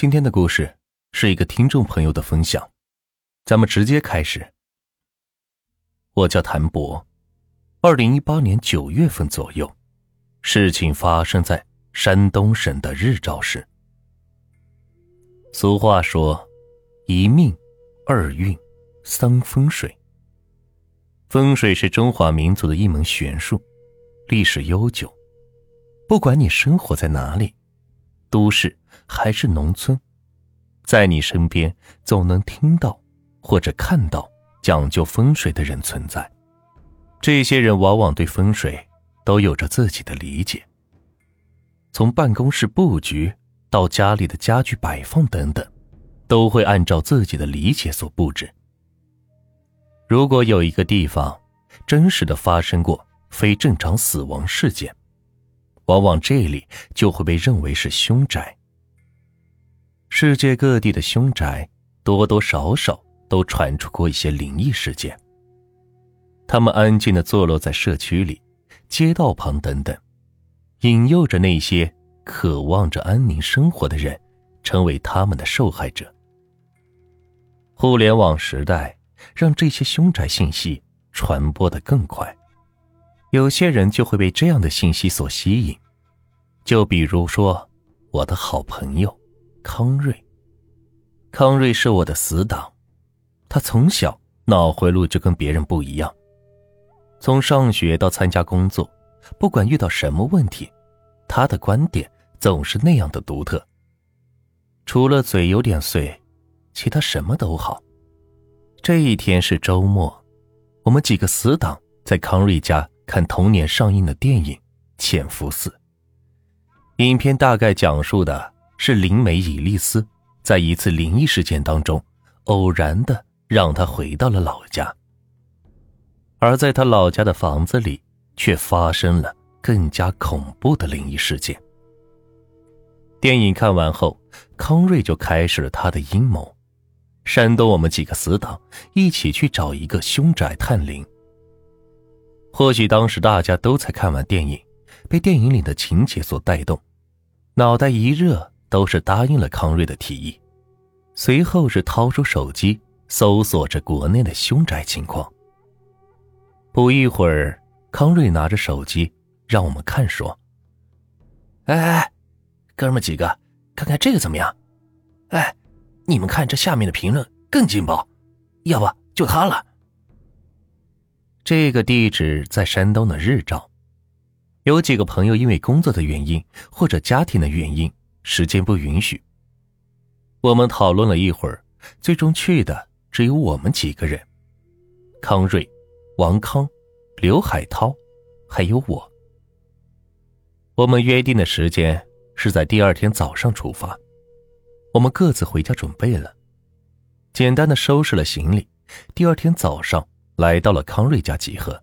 今天的故事是一个听众朋友的分享，咱们直接开始。我叫谭博，二零一八年九月份左右，事情发生在山东省的日照市。俗话说，一命，二运，三风水。风水是中华民族的一门玄术，历史悠久。不管你生活在哪里，都市还是农村，在你身边总能听到或者看到讲究风水的人存在。这些人往往对风水都有着自己的理解。从办公室布局到家里的家具摆放等等，都会按照自己的理解所布置。如果有一个地方真实的发生过非正常死亡事件，往往这里就会被认为是凶宅。世界各地的凶宅多多少少都传出过一些灵异事件。他们安静的坐落在社区里、街道旁等等，引诱着那些渴望着安宁生活的人，成为他们的受害者。互联网时代让这些凶宅信息传播的更快。有些人就会被这样的信息所吸引，就比如说我的好朋友康瑞。康瑞是我的死党，他从小脑回路就跟别人不一样。从上学到参加工作，不管遇到什么问题，他的观点总是那样的独特。除了嘴有点碎，其他什么都好。这一天是周末，我们几个死党在康瑞家。看同年上映的电影《潜伏四》，影片大概讲述的是灵媒伊丽丝在一次灵异事件当中，偶然的让她回到了老家，而在她老家的房子里，却发生了更加恐怖的灵异事件。电影看完后，康瑞就开始了他的阴谋，煽动我们几个死党一起去找一个凶宅探灵。或许当时大家都在看完电影，被电影里的情节所带动，脑袋一热，都是答应了康瑞的提议。随后是掏出手机搜索着国内的凶宅情况。不一会儿，康瑞拿着手机让我们看，说：“哎哎，哥们几个，看看这个怎么样？哎，你们看这下面的评论更劲爆，要不就他了。”这个地址在山东的日照，有几个朋友因为工作的原因或者家庭的原因，时间不允许。我们讨论了一会儿，最终去的只有我们几个人：康瑞、王康、刘海涛，还有我。我们约定的时间是在第二天早上出发，我们各自回家准备了，简单的收拾了行李，第二天早上。来到了康瑞家集合。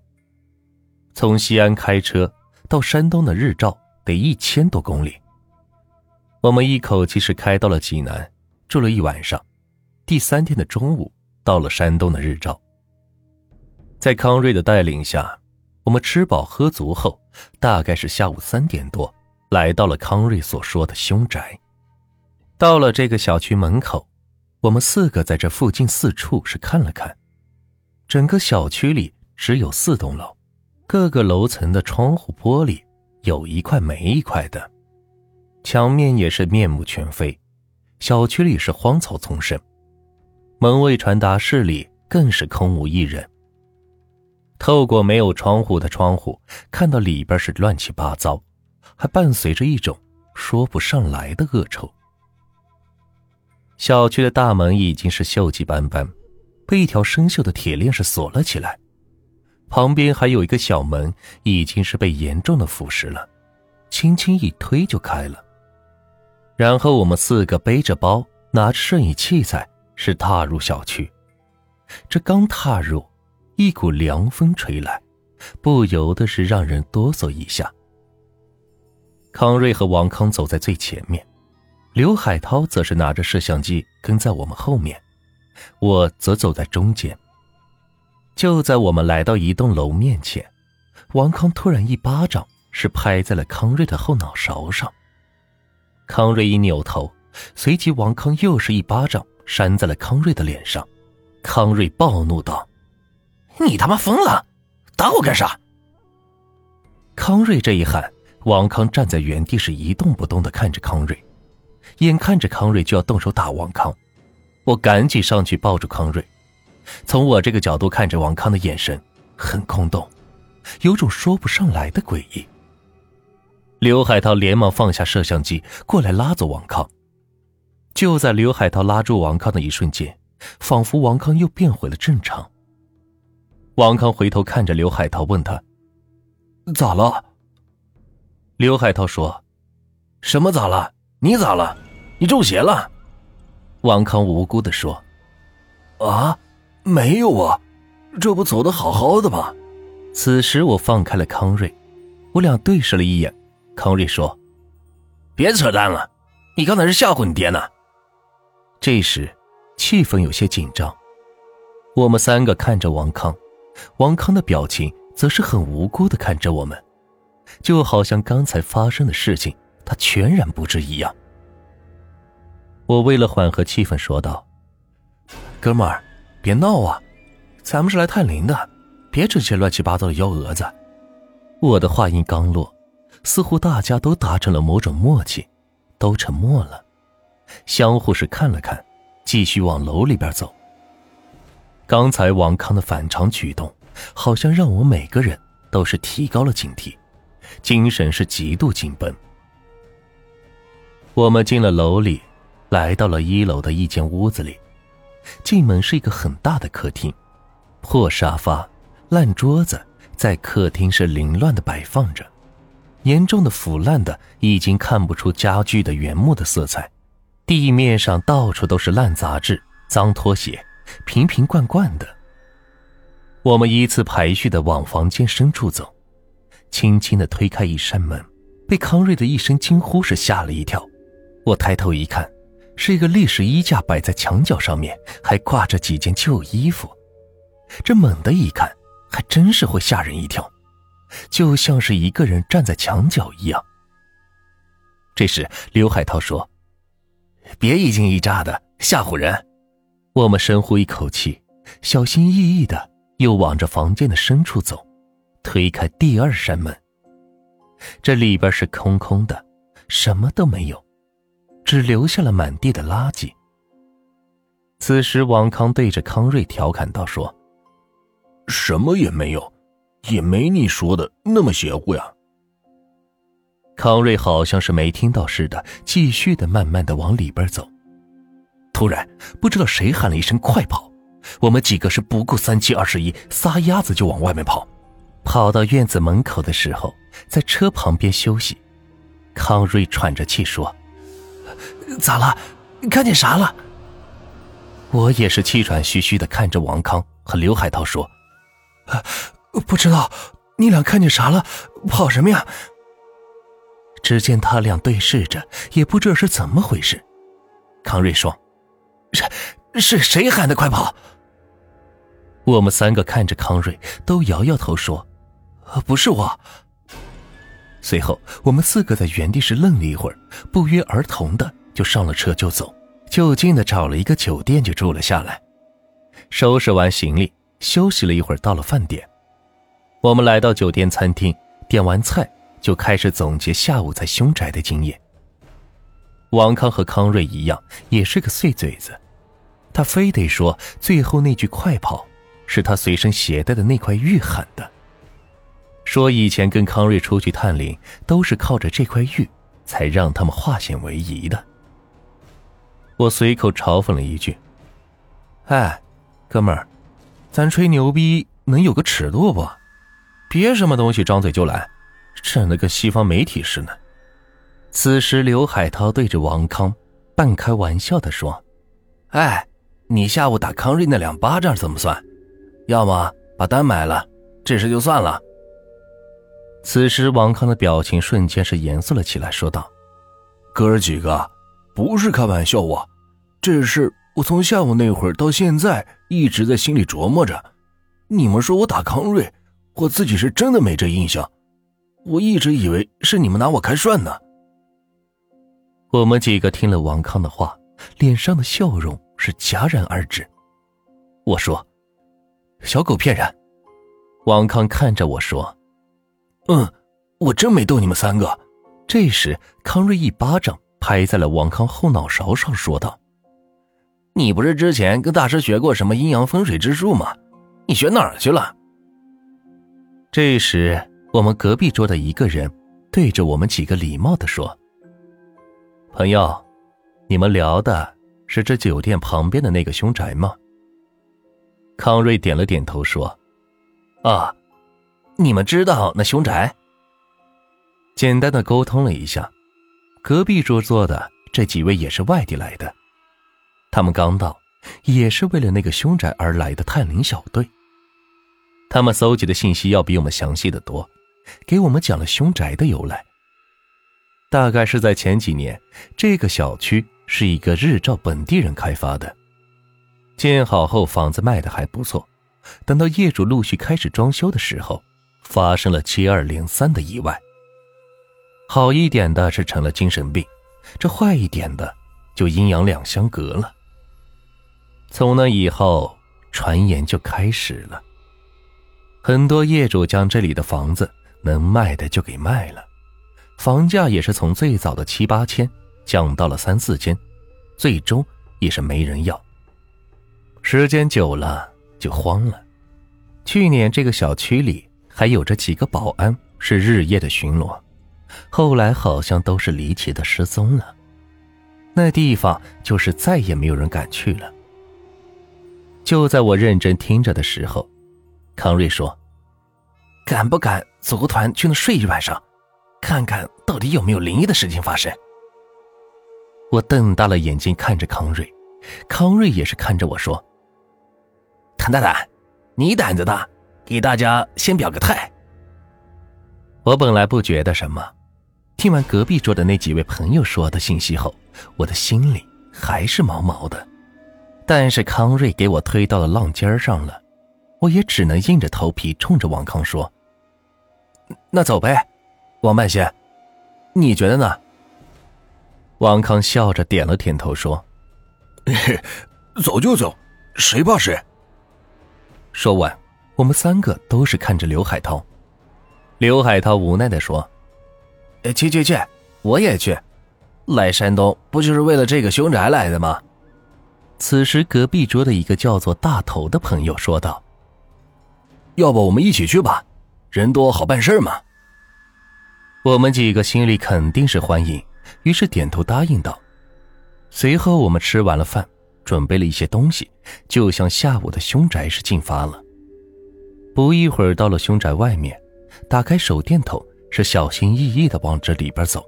从西安开车到山东的日照得一千多公里。我们一口气是开到了济南，住了一晚上。第三天的中午到了山东的日照。在康瑞的带领下，我们吃饱喝足后，大概是下午三点多，来到了康瑞所说的凶宅。到了这个小区门口，我们四个在这附近四处是看了看。整个小区里只有四栋楼，各个楼层的窗户玻璃有一块没一块的，墙面也是面目全非。小区里是荒草丛生，门卫传达室里更是空无一人。透过没有窗户的窗户，看到里边是乱七八糟，还伴随着一种说不上来的恶臭。小区的大门已经是锈迹斑斑。被一条生锈的铁链是锁了起来，旁边还有一个小门，已经是被严重的腐蚀了，轻轻一推就开了。然后我们四个背着包，拿着摄影器材，是踏入小区。这刚踏入，一股凉风吹来，不由得是让人哆嗦一下。康瑞和王康走在最前面，刘海涛则是拿着摄像机跟在我们后面。我则走在中间。就在我们来到一栋楼面前，王康突然一巴掌是拍在了康瑞的后脑勺上。康瑞一扭头，随即王康又是一巴掌扇在了康瑞的脸上。康瑞暴怒道：“你他妈疯了，打我干啥？”康瑞这一喊，王康站在原地是一动不动的看着康瑞，眼看着康瑞就要动手打王康，我赶紧上去抱住康瑞。从我这个角度看着王康的眼神很空洞，有种说不上来的诡异。刘海涛连忙放下摄像机，过来拉走王康。就在刘海涛拉住王康的一瞬间，仿佛王康又变回了正常。王康回头看着刘海涛，问他：“咋了？”刘海涛说：“什么咋了？你咋了？你中邪了？”王康无辜的说：“啊，没有啊，这不走的好好的吗？”此时我放开了康瑞，我俩对视了一眼。康瑞说：“别扯淡了，你刚才是吓唬你爹呢。”这时，气氛有些紧张。我们三个看着王康，王康的表情则是很无辜的看着我们，就好像刚才发生的事情他全然不知一样。我为了缓和气氛说道：“哥们儿，别闹啊，咱们是来探灵的，别整些乱七八糟的幺蛾子。”我的话音刚落。似乎大家都达成了某种默契，都沉默了，相互是看了看，继续往楼里边走。刚才王康的反常举动，好像让我每个人都是提高了警惕，精神是极度紧绷。我们进了楼里，来到了一楼的一间屋子里，进门是一个很大的客厅，破沙发、烂桌子在客厅是凌乱的摆放着。严重的腐烂的，已经看不出家具的原木的色彩，地面上到处都是烂杂志、脏拖鞋，瓶瓶罐罐的。我们依次排序的往房间深处走，轻轻的推开一扇门，被康瑞的一声惊呼是吓了一跳。我抬头一看，是一个历史衣架摆在墙角上面，还挂着几件旧衣服。这猛的一看，还真是会吓人一跳。就像是一个人站在墙角一样。这时，刘海涛说：“别一惊一乍的，吓唬人。”我们深呼一口气，小心翼翼的又往着房间的深处走，推开第二扇门。这里边是空空的，什么都没有，只留下了满地的垃圾。此时，王康对着康瑞调侃道：“说，什么也没有。”也没你说的那么邪乎呀。康瑞好像是没听到似的，继续的慢慢的往里边走。突然，不知道谁喊了一声“快跑”，我们几个是不顾三七二十一，撒丫子就往外面跑。跑到院子门口的时候，在车旁边休息。康瑞喘着气说：“咋了？看见啥了？”我也是气喘吁吁的看着王康和刘海涛说：“啊不知道你俩看见啥了？跑什么呀？只见他俩对视着，也不知道是怎么回事。康瑞说：“是是谁喊的快跑？”我们三个看着康瑞，都摇摇头说：“不是我。”随后，我们四个在原地是愣了一会儿，不约而同的就上了车就走，就近的找了一个酒店就住了下来，收拾完行李，休息了一会儿，到了饭点。我们来到酒店餐厅，点完菜就开始总结下午在凶宅的经验。王康和康瑞一样，也是个碎嘴子，他非得说最后那句“快跑”是他随身携带的那块玉喊的，说以前跟康瑞出去探灵都是靠着这块玉才让他们化险为夷的。我随口嘲讽了一句：“哎，哥们儿，咱吹牛逼能有个尺度不？”别什么东西张嘴就来，整的跟西方媒体似的。此时，刘海涛对着王康半开玩笑的说：“哎，你下午打康瑞那两巴掌怎么算？要么把单买了，这事就算了。”此时，王康的表情瞬间是严肃了起来，说道：“哥儿几个，不是开玩笑我，这事我从下午那会儿到现在一直在心里琢磨着。你们说我打康瑞。”我自己是真的没这印象，我一直以为是你们拿我开涮呢。我们几个听了王康的话，脸上的笑容是戛然而止。我说：“小狗骗人。”王康看着我说：“嗯，我真没逗你们三个。”这时，康瑞一巴掌拍在了王康后脑勺上，说道：“你不是之前跟大师学过什么阴阳风水之术吗？你学哪儿去了？”这时，我们隔壁桌的一个人对着我们几个礼貌的说：“朋友，你们聊的是这酒店旁边的那个凶宅吗？”康瑞点了点头说。啊，你们知道那凶宅？简单的沟通了一下，隔壁桌坐的这几位也是外地来的，他们刚到，也是为了那个凶宅而来的探灵小队。他们搜集的信息要比我们详细的多，给我们讲了凶宅的由来。大概是在前几年，这个小区是一个日照本地人开发的，建好后房子卖的还不错。等到业主陆续开始装修的时候，发生了接二连三的意外。好一点的是成了精神病，这坏一点的就阴阳两相隔了。从那以后，传言就开始了。很多业主将这里的房子能卖的就给卖了，房价也是从最早的七八千降到了三四千，最终也是没人要。时间久了。就慌了。去年这个小区里还有着几个保安是日夜的巡逻，后来好像都是离奇的失踪了。那地方就是再也没有人敢去了。就在我认真听着的时候，康瑞说：“敢不敢组个团去那睡一晚上，看看到底有没有灵异的事情发生？”我瞪大了眼睛看着康瑞，康瑞也是看着我说。谭大胆，你胆子大，给大家先表个态。我本来不觉得什么，听完隔壁桌的那几位朋友说的信息后，我的心里还是毛毛的。但是康瑞给我推到了浪尖上了，我也只能硬着头皮冲着王康说：“那走呗，王半仙，你觉得呢？”王康笑着点了点头说：“走就走，谁怕谁。”说完，我们三个都是看着刘海涛。刘海涛无奈的说：“去去去，我也去。来山东不就是为了这个凶宅来的吗？”此时，隔壁桌的一个叫做大头的朋友说道：“要不我们一起去吧，人多好办事嘛。”我们几个心里肯定是欢迎，于是点头答应道。随后，我们吃完了饭。准备了一些东西，就向下午的凶宅是进发了。不一会儿，到了凶宅外面，打开手电筒，是小心翼翼的往这里边走。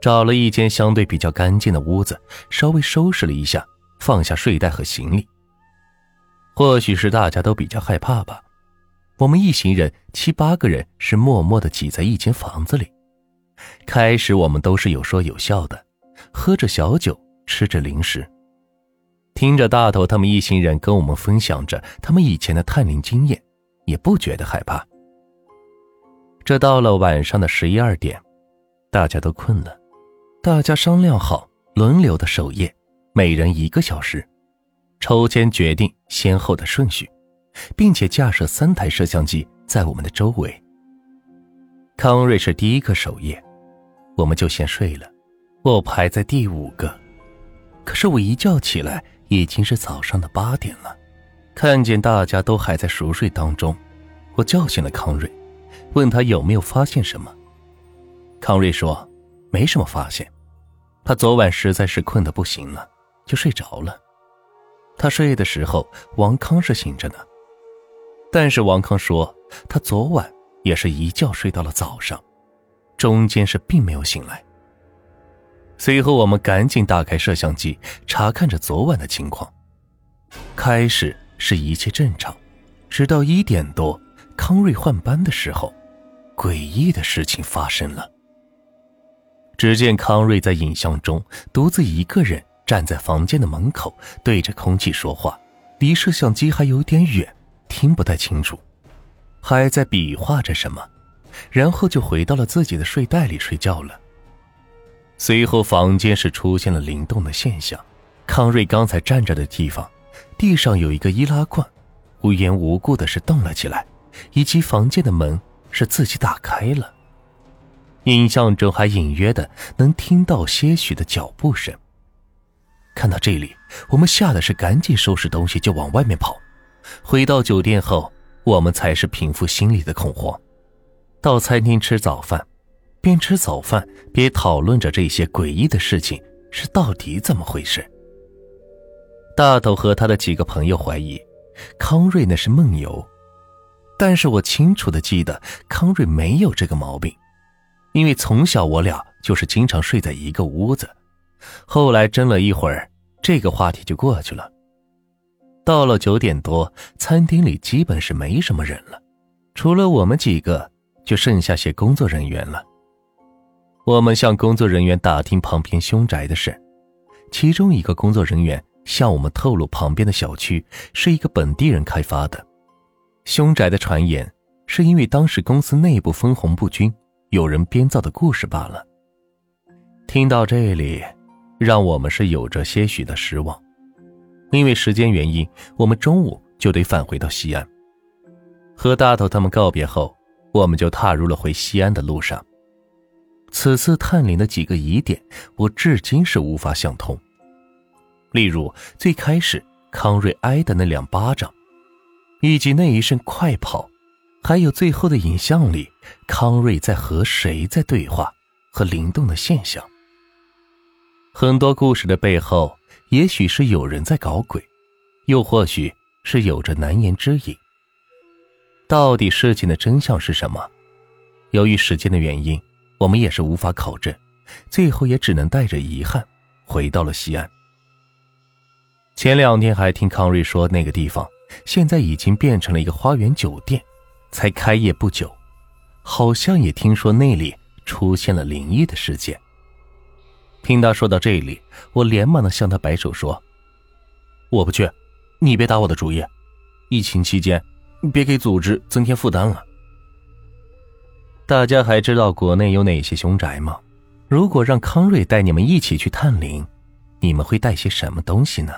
找了一间相对比较干净的屋子，稍微收拾了一下，放下睡袋和行李。或许是大家都比较害怕吧，我们一行人七八个人是默默的挤在一间房子里。开始我们都是有说有笑的，喝着小酒，吃着零食。听着大头他们一行人跟我们分享着他们以前的探灵经验，也不觉得害怕。这到了晚上的十一二点，大家都困了，大家商量好轮流的守夜，每人一个小时，抽签决定先后的顺序，并且架设三台摄像机在我们的周围。康瑞是第一个守夜，我们就先睡了，我排在第五个，可是我一觉起来。已经是早上的八点了，看见大家都还在熟睡当中，我叫醒了康瑞，问他有没有发现什么。康瑞说没什么发现，他昨晚实在是困得不行了，就睡着了。他睡的时候，王康是醒着呢，但是王康说他昨晚也是一觉睡到了早上，中间是并没有醒来。随后，我们赶紧打开摄像机，查看着昨晚的情况。开始是一切正常，直到一点多，康瑞换班的时候，诡异的事情发生了。只见康瑞在影像中独自一个人站在房间的门口，对着空气说话，离摄像机还有点远，听不太清楚，还在比划着什么，然后就回到了自己的睡袋里睡觉了。随后房间是出现了灵动的现象，康瑞刚才站着的地方，地上有一个易拉罐，无缘无故的是动了起来，以及房间的门是自己打开了。影像中还隐约的能听到些许的脚步声。看到这里，我们吓得是赶紧收拾东西就往外面跑。回到酒店后，我们才是平复心里的恐慌。到餐厅吃早饭，边吃早饭边讨论着这些诡异的事情是到底怎么回事。大头和他的几个朋友怀疑康瑞那是梦游，但是我清楚的记得康瑞没有这个毛病。因为从小我俩就是经常睡在一个屋子，后来争了一会儿，这个话题就过去了。到了九点多，餐厅里基本是没什么人了，除了我们几个，就剩下些工作人员了。我们向工作人员打听旁边凶宅的事，其中一个工作人员向我们透露，旁边的小区是一个本地人开发的，凶宅的传言是因为当时公司内部分红不均。有人编造的故事罢了。听到这里，让我们是有着些许的失望，因为时间原因，我们中午就得返回到西安。和大头他们告别后，我们就踏入了回西安的路上。此次探灵的几个疑点，我至今是无法想通。例如，最开始康瑞挨的那两巴掌，以及那一声快跑。还有最后的影像里，康瑞在和谁在对话，和灵动的现象。很多故事的背后，也许是有人在搞鬼，又或许是有着难言之隐。到底事情的真相是什么？由于时间的原因，我们也是无法考证，最后也只能带着遗憾回到了西安。前两天还听康瑞说，那个地方现在已经变成了一个花园酒店。才开业不久，好像也听说那里出现了灵异的事件。听他说到这里，我连忙的向他摆手说：“我不去，你别打我的主意。疫情期间，别给组织增添负担了。”大家还知道国内有哪些凶宅吗？如果让康瑞带你们一起去探灵，你们会带些什么东西呢？